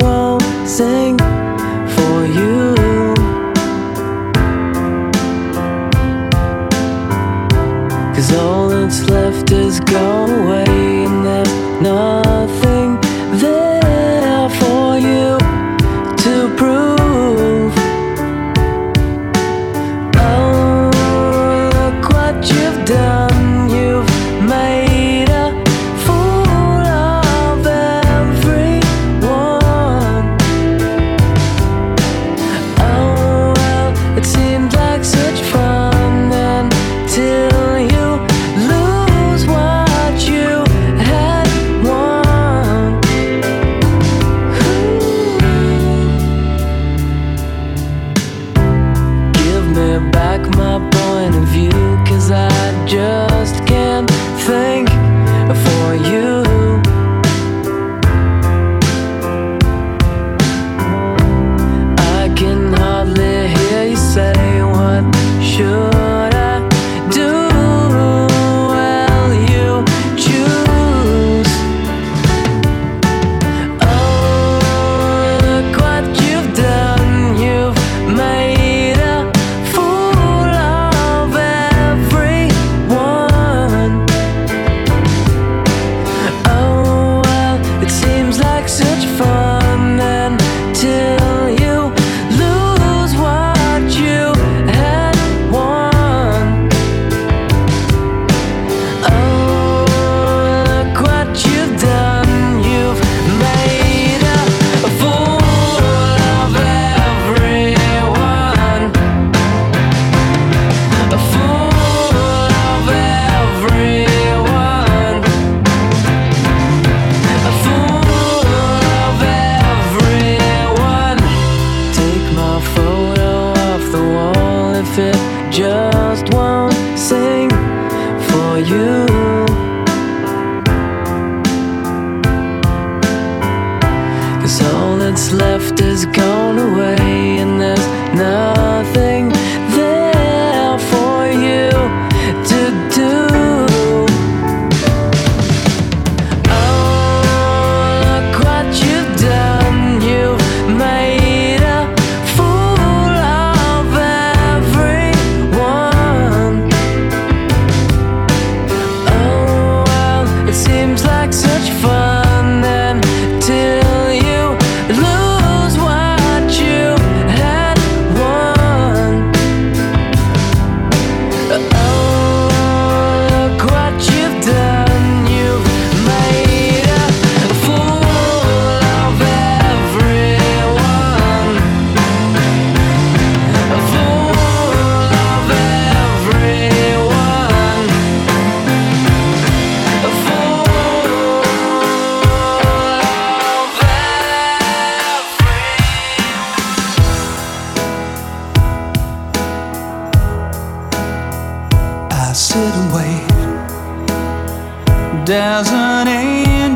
Won't sing for you. Cause all that's left is gone away and then nothing.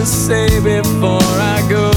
To say before I go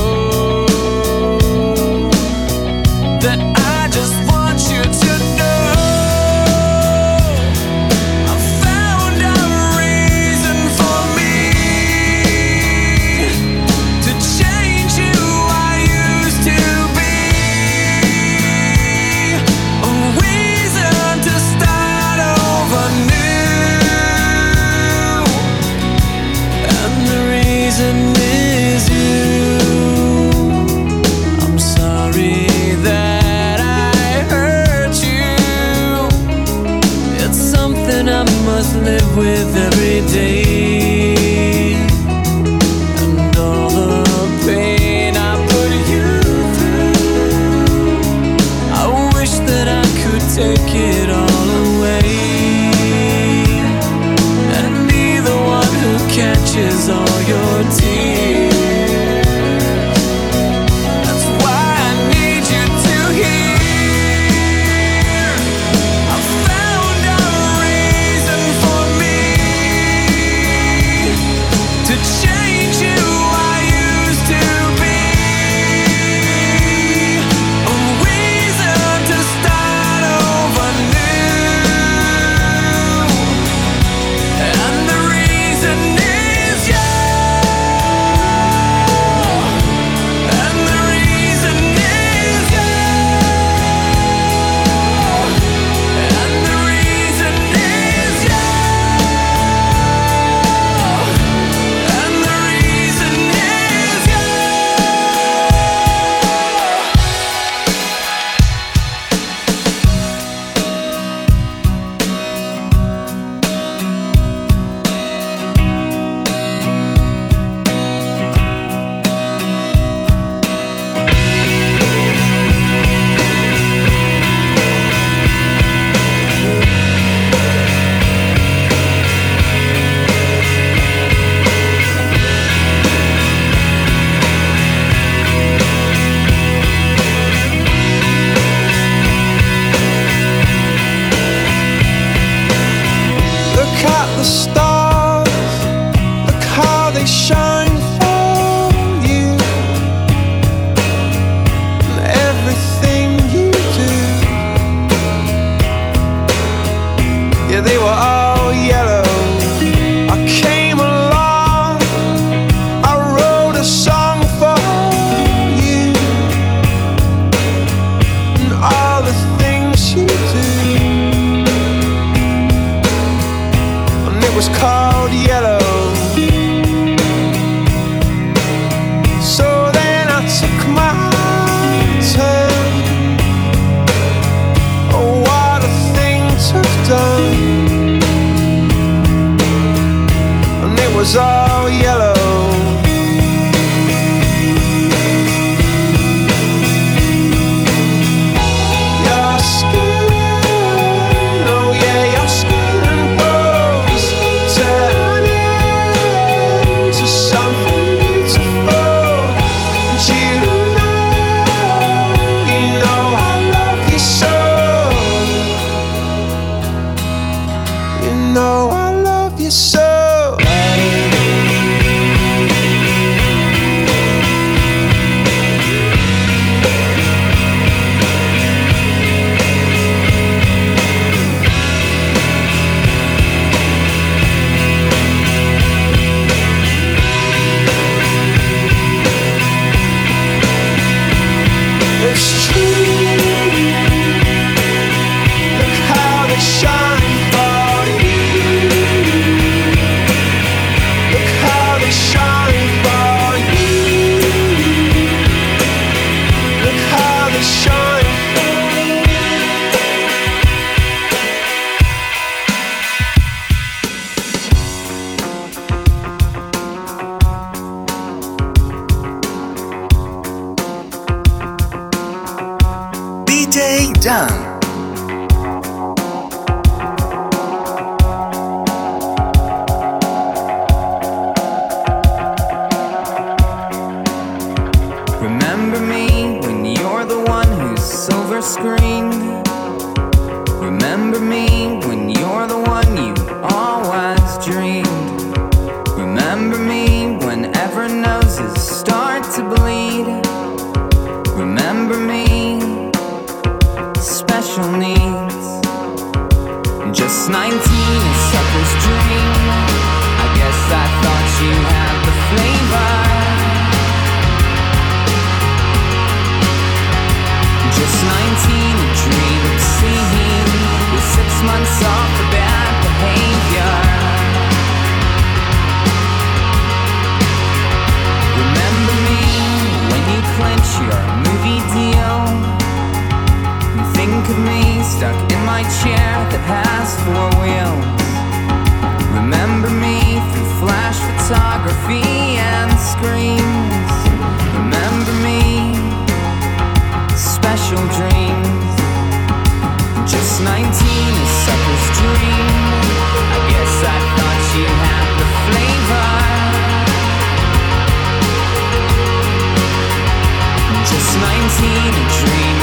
19, a sucker's dream. I guess I thought you had the flavor. Just 19, a dream of seeing with six months off for bad behavior. Remember me when you clinch your movie deal. Think of me stuck in my chair that has four wheels. Remember me through flash photography and screens. Remember me special dreams. Just 19, a sucker's dream. I guess I thought you had the flavor. Just 19, a dream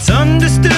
It's understood